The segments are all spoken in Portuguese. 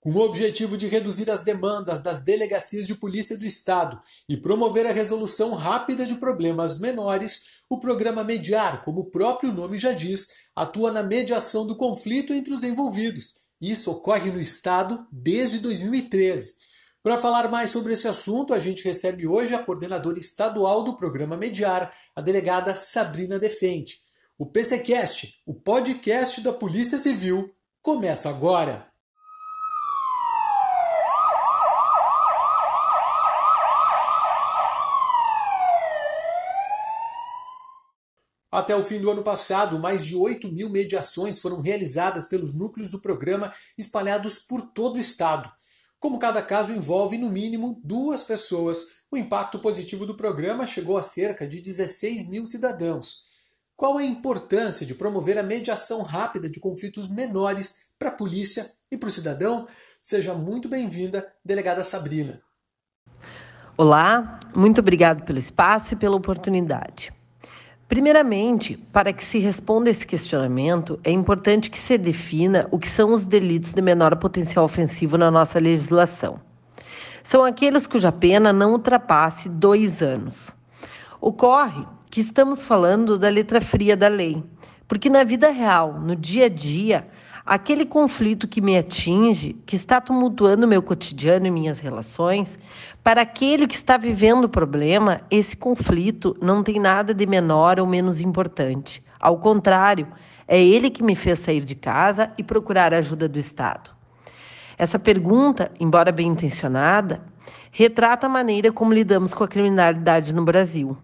Com o objetivo de reduzir as demandas das delegacias de polícia do Estado e promover a resolução rápida de problemas menores, o programa Mediar, como o próprio nome já diz, atua na mediação do conflito entre os envolvidos. Isso ocorre no Estado desde 2013. Para falar mais sobre esse assunto, a gente recebe hoje a coordenadora estadual do programa Mediar, a delegada Sabrina Defente. O PCcast, o podcast da Polícia Civil, começa agora. Até o fim do ano passado, mais de 8 mil mediações foram realizadas pelos núcleos do programa espalhados por todo o estado. Como cada caso envolve no mínimo duas pessoas, o impacto positivo do programa chegou a cerca de 16 mil cidadãos. Qual a importância de promover a mediação rápida de conflitos menores para a polícia e para o cidadão? Seja muito bem-vinda, delegada Sabrina. Olá, muito obrigado pelo espaço e pela oportunidade. Primeiramente, para que se responda esse questionamento, é importante que se defina o que são os delitos de menor potencial ofensivo na nossa legislação. São aqueles cuja pena não ultrapasse dois anos. Ocorre que estamos falando da letra fria da lei, porque na vida real, no dia a dia, aquele conflito que me atinge, que está tumultuando meu cotidiano e minhas relações, para aquele que está vivendo o problema, esse conflito não tem nada de menor ou menos importante. Ao contrário, é ele que me fez sair de casa e procurar a ajuda do Estado. Essa pergunta, embora bem intencionada, retrata a maneira como lidamos com a criminalidade no Brasil.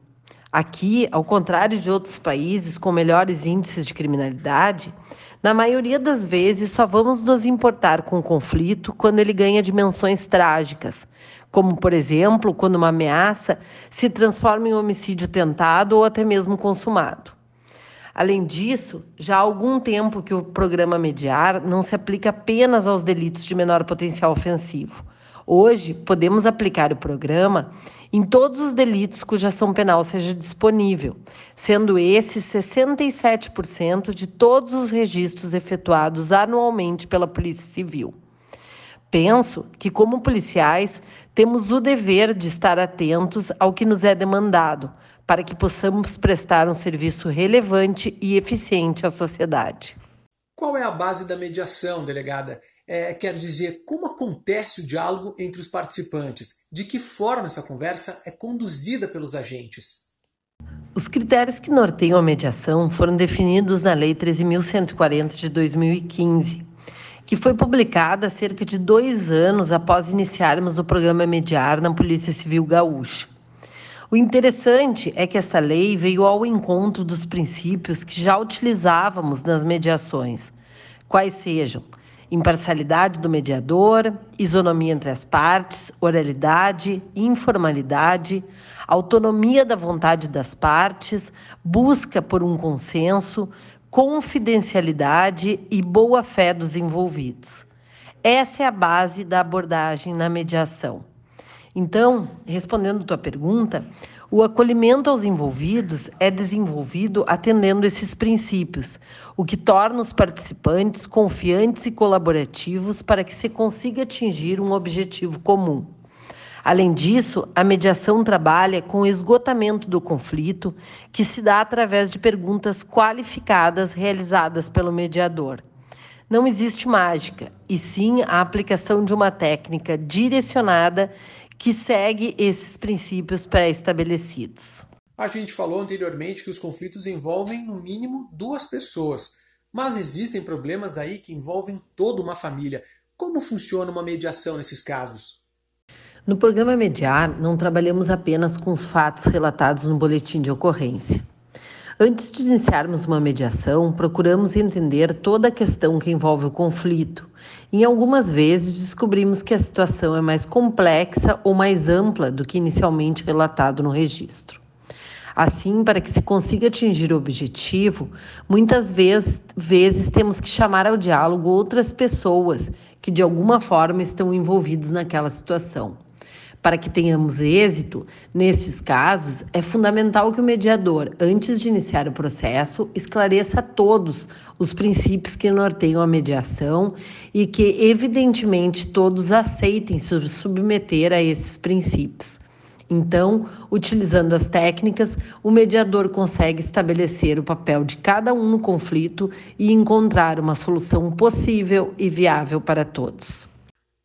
Aqui, ao contrário de outros países com melhores índices de criminalidade, na maioria das vezes só vamos nos importar com o conflito quando ele ganha dimensões trágicas, como, por exemplo, quando uma ameaça se transforma em homicídio tentado ou até mesmo consumado. Além disso, já há algum tempo que o programa Mediar não se aplica apenas aos delitos de menor potencial ofensivo. Hoje, podemos aplicar o programa em todos os delitos cuja ação penal seja disponível, sendo esse 67% de todos os registros efetuados anualmente pela Polícia Civil. Penso que, como policiais, temos o dever de estar atentos ao que nos é demandado, para que possamos prestar um serviço relevante e eficiente à sociedade. Qual é a base da mediação, delegada? É, quer dizer, como acontece o diálogo entre os participantes? De que forma essa conversa é conduzida pelos agentes? Os critérios que norteiam a mediação foram definidos na Lei 13.140 de 2015 que foi publicada cerca de dois anos após iniciarmos o programa Mediar na Polícia Civil Gaúcha. O interessante é que essa lei veio ao encontro dos princípios que já utilizávamos nas mediações, quais sejam imparcialidade do mediador, isonomia entre as partes, oralidade, informalidade, autonomia da vontade das partes, busca por um consenso, confidencialidade e boa-fé dos envolvidos. Essa é a base da abordagem na mediação. Então, respondendo tua pergunta, o acolhimento aos envolvidos é desenvolvido atendendo esses princípios, o que torna os participantes confiantes e colaborativos para que se consiga atingir um objetivo comum. Além disso, a mediação trabalha com o esgotamento do conflito, que se dá através de perguntas qualificadas realizadas pelo mediador. Não existe mágica, e sim a aplicação de uma técnica direcionada que segue esses princípios pré-estabelecidos. A gente falou anteriormente que os conflitos envolvem, no mínimo, duas pessoas. Mas existem problemas aí que envolvem toda uma família. Como funciona uma mediação nesses casos? No programa Mediar, não trabalhamos apenas com os fatos relatados no boletim de ocorrência. Antes de iniciarmos uma mediação, procuramos entender toda a questão que envolve o conflito. E algumas vezes descobrimos que a situação é mais complexa ou mais ampla do que inicialmente relatado no registro. Assim, para que se consiga atingir o objetivo, muitas vezes, vezes temos que chamar ao diálogo outras pessoas que de alguma forma estão envolvidas naquela situação. Para que tenhamos êxito, nesses casos, é fundamental que o mediador, antes de iniciar o processo, esclareça a todos os princípios que norteiam a mediação e que, evidentemente, todos aceitem se submeter a esses princípios. Então, utilizando as técnicas, o mediador consegue estabelecer o papel de cada um no conflito e encontrar uma solução possível e viável para todos.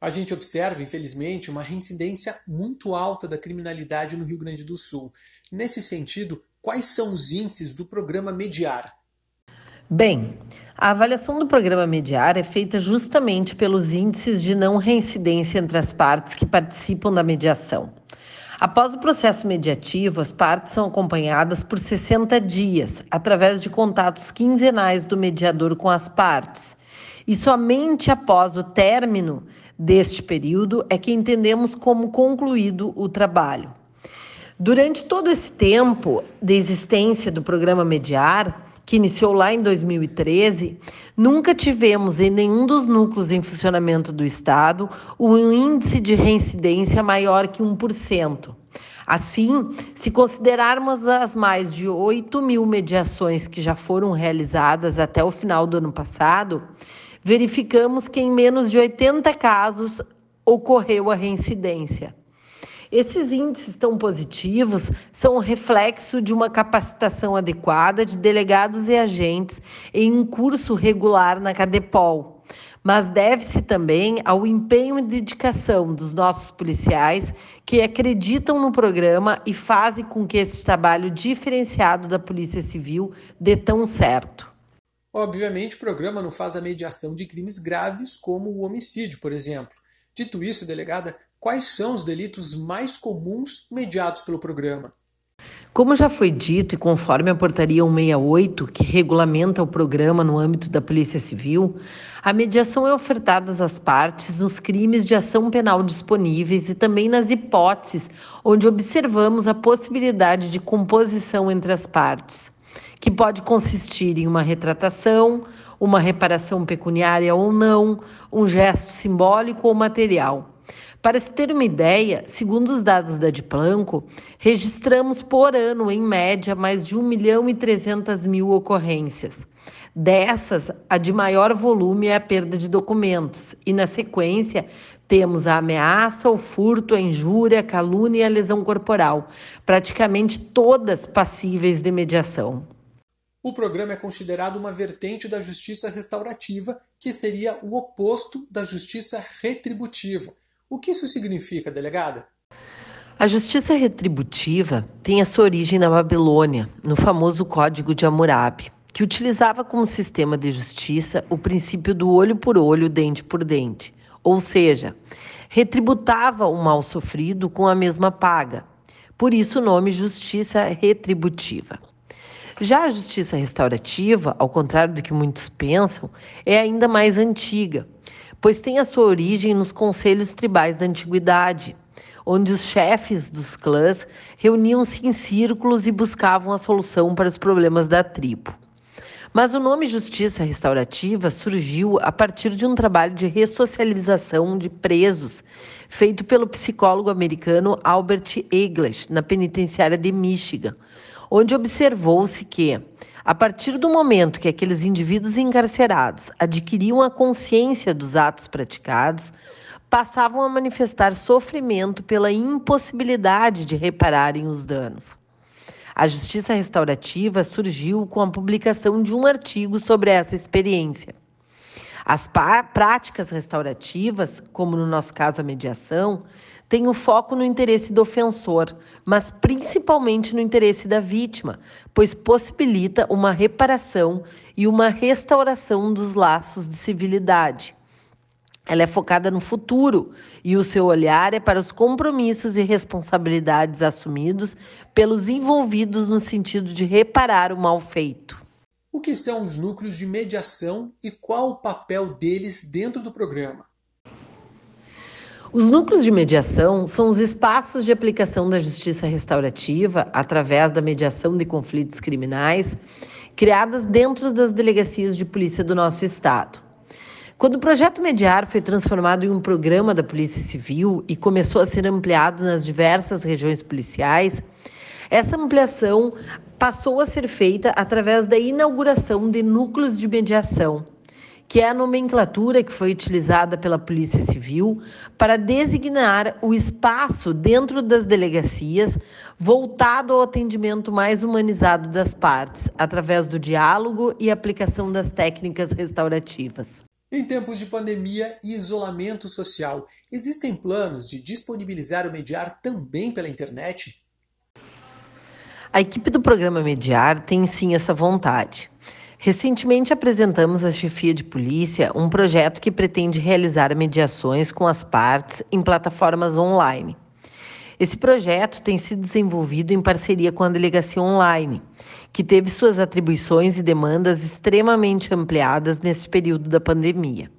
A gente observa, infelizmente, uma reincidência muito alta da criminalidade no Rio Grande do Sul. Nesse sentido, quais são os índices do programa Mediar? Bem, a avaliação do programa Mediar é feita justamente pelos índices de não reincidência entre as partes que participam da mediação. Após o processo mediativo, as partes são acompanhadas por 60 dias, através de contatos quinzenais do mediador com as partes. E somente após o término deste período é que entendemos como concluído o trabalho. Durante todo esse tempo de existência do programa Mediar, que iniciou lá em 2013, nunca tivemos em nenhum dos núcleos em funcionamento do Estado um índice de reincidência maior que 1%. Assim, se considerarmos as mais de 8 mil mediações que já foram realizadas até o final do ano passado, verificamos que em menos de 80 casos ocorreu a reincidência. Esses índices tão positivos são reflexo de uma capacitação adequada de delegados e agentes em um curso regular na Cadepol, mas deve-se também ao empenho e dedicação dos nossos policiais que acreditam no programa e fazem com que esse trabalho diferenciado da Polícia Civil dê tão certo. Obviamente, o programa não faz a mediação de crimes graves como o homicídio, por exemplo. Dito isso, delegada, quais são os delitos mais comuns mediados pelo programa? Como já foi dito e conforme a Portaria 168, que regulamenta o programa no âmbito da Polícia Civil, a mediação é ofertada às partes nos crimes de ação penal disponíveis e também nas hipóteses onde observamos a possibilidade de composição entre as partes, que pode consistir em uma retratação, uma reparação pecuniária ou não, um gesto simbólico ou material. Para se ter uma ideia, segundo os dados da Diplanco, registramos por ano, em média, mais de 1 milhão e 300 mil ocorrências. Dessas, a de maior volume é a perda de documentos, e na sequência temos a ameaça, o furto, a injúria, a calúnia e a lesão corporal, praticamente todas passíveis de mediação. O programa é considerado uma vertente da justiça restaurativa, que seria o oposto da justiça retributiva. O que isso significa, delegada? A justiça retributiva tem a sua origem na Babilônia, no famoso Código de Hammurabi, que utilizava como sistema de justiça o princípio do olho por olho, dente por dente, ou seja, retributava o mal sofrido com a mesma paga. Por isso o nome justiça retributiva. Já a justiça restaurativa, ao contrário do que muitos pensam, é ainda mais antiga pois tem a sua origem nos conselhos tribais da antiguidade, onde os chefes dos clãs reuniam-se em círculos e buscavam a solução para os problemas da tribo. Mas o nome Justiça Restaurativa surgiu a partir de um trabalho de ressocialização de presos feito pelo psicólogo americano Albert English na penitenciária de Michigan, onde observou-se que a partir do momento que aqueles indivíduos encarcerados adquiriam a consciência dos atos praticados, passavam a manifestar sofrimento pela impossibilidade de repararem os danos. A justiça restaurativa surgiu com a publicação de um artigo sobre essa experiência. As práticas restaurativas, como no nosso caso a mediação, tem o foco no interesse do ofensor, mas principalmente no interesse da vítima, pois possibilita uma reparação e uma restauração dos laços de civilidade. Ela é focada no futuro e o seu olhar é para os compromissos e responsabilidades assumidos pelos envolvidos no sentido de reparar o mal feito. O que são os núcleos de mediação e qual o papel deles dentro do programa? Os núcleos de mediação são os espaços de aplicação da justiça restaurativa através da mediação de conflitos criminais criadas dentro das delegacias de polícia do nosso estado. Quando o projeto Mediar foi transformado em um programa da Polícia Civil e começou a ser ampliado nas diversas regiões policiais, essa ampliação passou a ser feita através da inauguração de núcleos de mediação, que é a nomenclatura que foi utilizada pela Polícia Civil para designar o espaço dentro das delegacias voltado ao atendimento mais humanizado das partes, através do diálogo e aplicação das técnicas restaurativas. Em tempos de pandemia e isolamento social, existem planos de disponibilizar o mediar também pela internet? A equipe do programa Mediar tem sim essa vontade. Recentemente apresentamos à chefia de polícia um projeto que pretende realizar mediações com as partes em plataformas online. Esse projeto tem sido desenvolvido em parceria com a Delegacia Online, que teve suas atribuições e demandas extremamente ampliadas neste período da pandemia.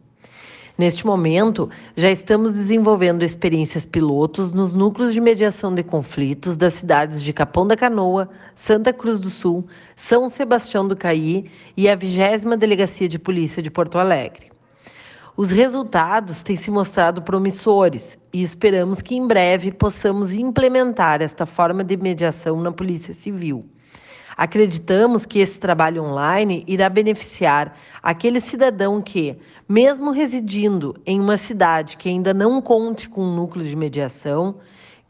Neste momento, já estamos desenvolvendo experiências pilotos nos núcleos de mediação de conflitos das cidades de Capão da Canoa, Santa Cruz do Sul, São Sebastião do Caí e a 20 Delegacia de Polícia de Porto Alegre. Os resultados têm se mostrado promissores e esperamos que em breve possamos implementar esta forma de mediação na Polícia Civil. Acreditamos que esse trabalho online irá beneficiar aquele cidadão que, mesmo residindo em uma cidade que ainda não conte com um núcleo de mediação,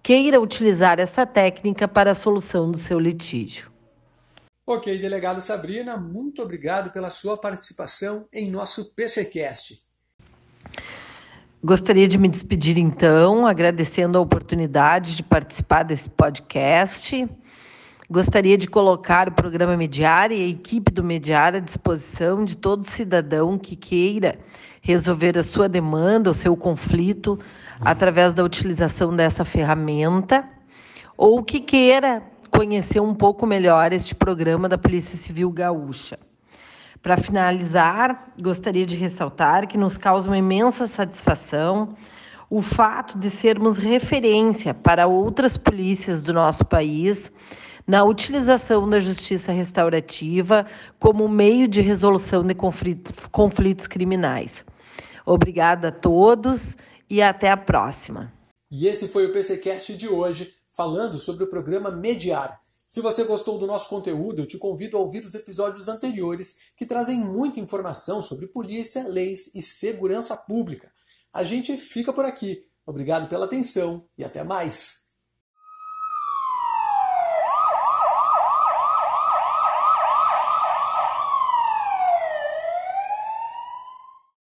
queira utilizar essa técnica para a solução do seu litígio. Ok, delegado Sabrina, muito obrigado pela sua participação em nosso PCcast. Gostaria de me despedir então, agradecendo a oportunidade de participar desse podcast. Gostaria de colocar o programa Mediar e a equipe do Mediar à disposição de todo cidadão que queira resolver a sua demanda, o seu conflito, através da utilização dessa ferramenta, ou que queira conhecer um pouco melhor este programa da Polícia Civil Gaúcha. Para finalizar, gostaria de ressaltar que nos causa uma imensa satisfação o fato de sermos referência para outras polícias do nosso país na utilização da justiça restaurativa como meio de resolução de conflitos criminais. Obrigada a todos e até a próxima. E esse foi o PCcast de hoje, falando sobre o programa Mediar. Se você gostou do nosso conteúdo, eu te convido a ouvir os episódios anteriores que trazem muita informação sobre polícia, leis e segurança pública. A gente fica por aqui. Obrigado pela atenção e até mais.